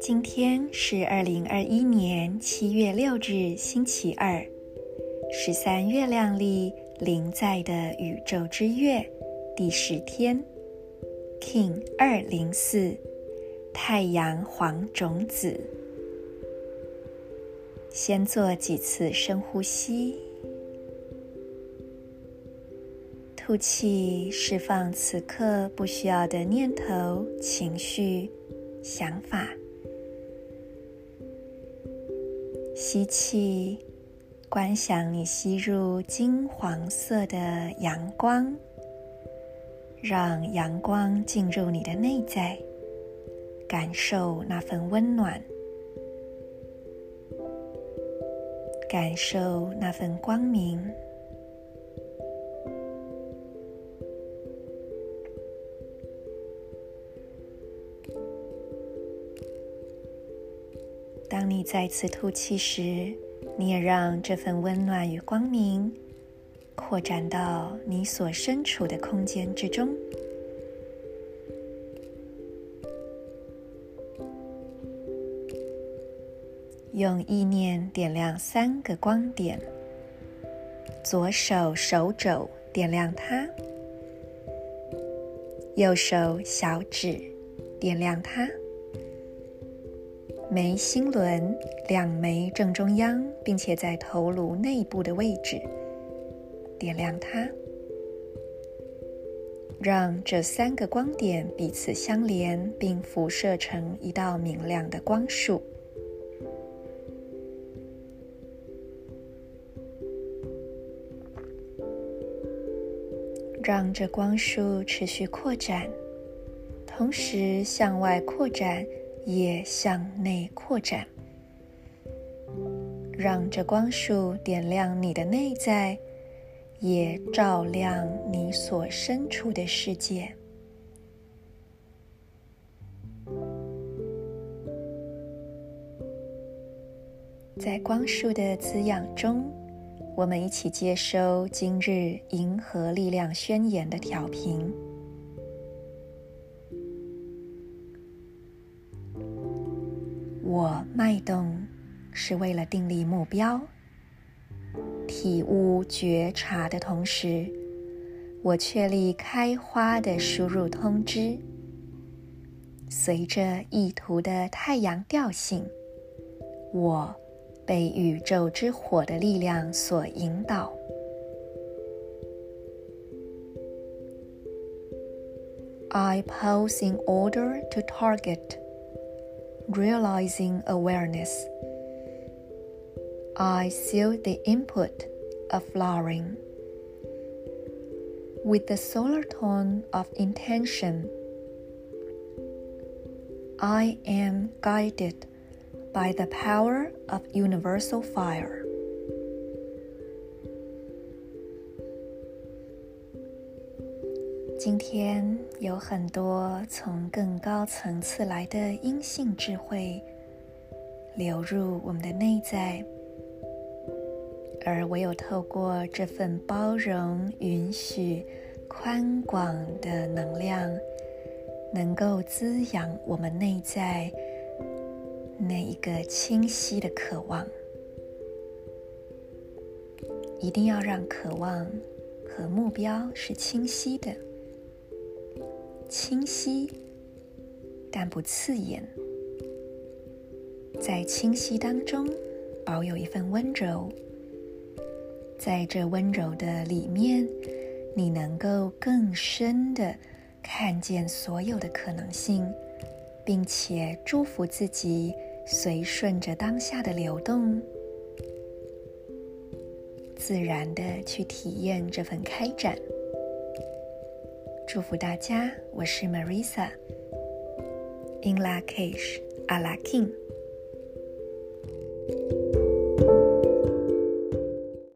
今天是二零二一年七月六日，星期二，十三月亮历临在的宇宙之月第十天，King 二零四，太阳黄种子。先做几次深呼吸，吐气，释放此刻不需要的念头、情绪、想法。吸气，观想你吸入金黄色的阳光，让阳光进入你的内在，感受那份温暖，感受那份光明。当你再次吐气时，你也让这份温暖与光明扩展到你所身处的空间之中。用意念点亮三个光点：左手手肘点亮它，右手小指点亮它。眉心轮两眉正中央，并且在头颅内部的位置，点亮它，让这三个光点彼此相连，并辐射成一道明亮的光束，让这光束持续扩展，同时向外扩展。也向内扩展，让这光束点亮你的内在，也照亮你所身处的世界。在光束的滋养中，我们一起接收今日银河力量宣言的调频。我脉动是为了订立目标，体悟觉察的同时，我确立开花的输入通知。随着意图的太阳调性，我被宇宙之火的力量所引导。I pose in order to target. Realizing awareness, I seal the input of flowering with the solar tone of intention. I am guided by the power of universal fire. 今天有很多从更高层次来的阴性智慧流入我们的内在，而唯有透过这份包容、允许、宽广的能量，能够滋养我们内在那一个清晰的渴望。一定要让渴望和目标是清晰的。清晰，但不刺眼。在清晰当中，保有一份温柔。在这温柔的里面，你能够更深的看见所有的可能性，并且祝福自己，随顺着当下的流动，自然的去体验这份开展。祝福大家，我是 Marissa。IN LA CAGE，I LIKEING。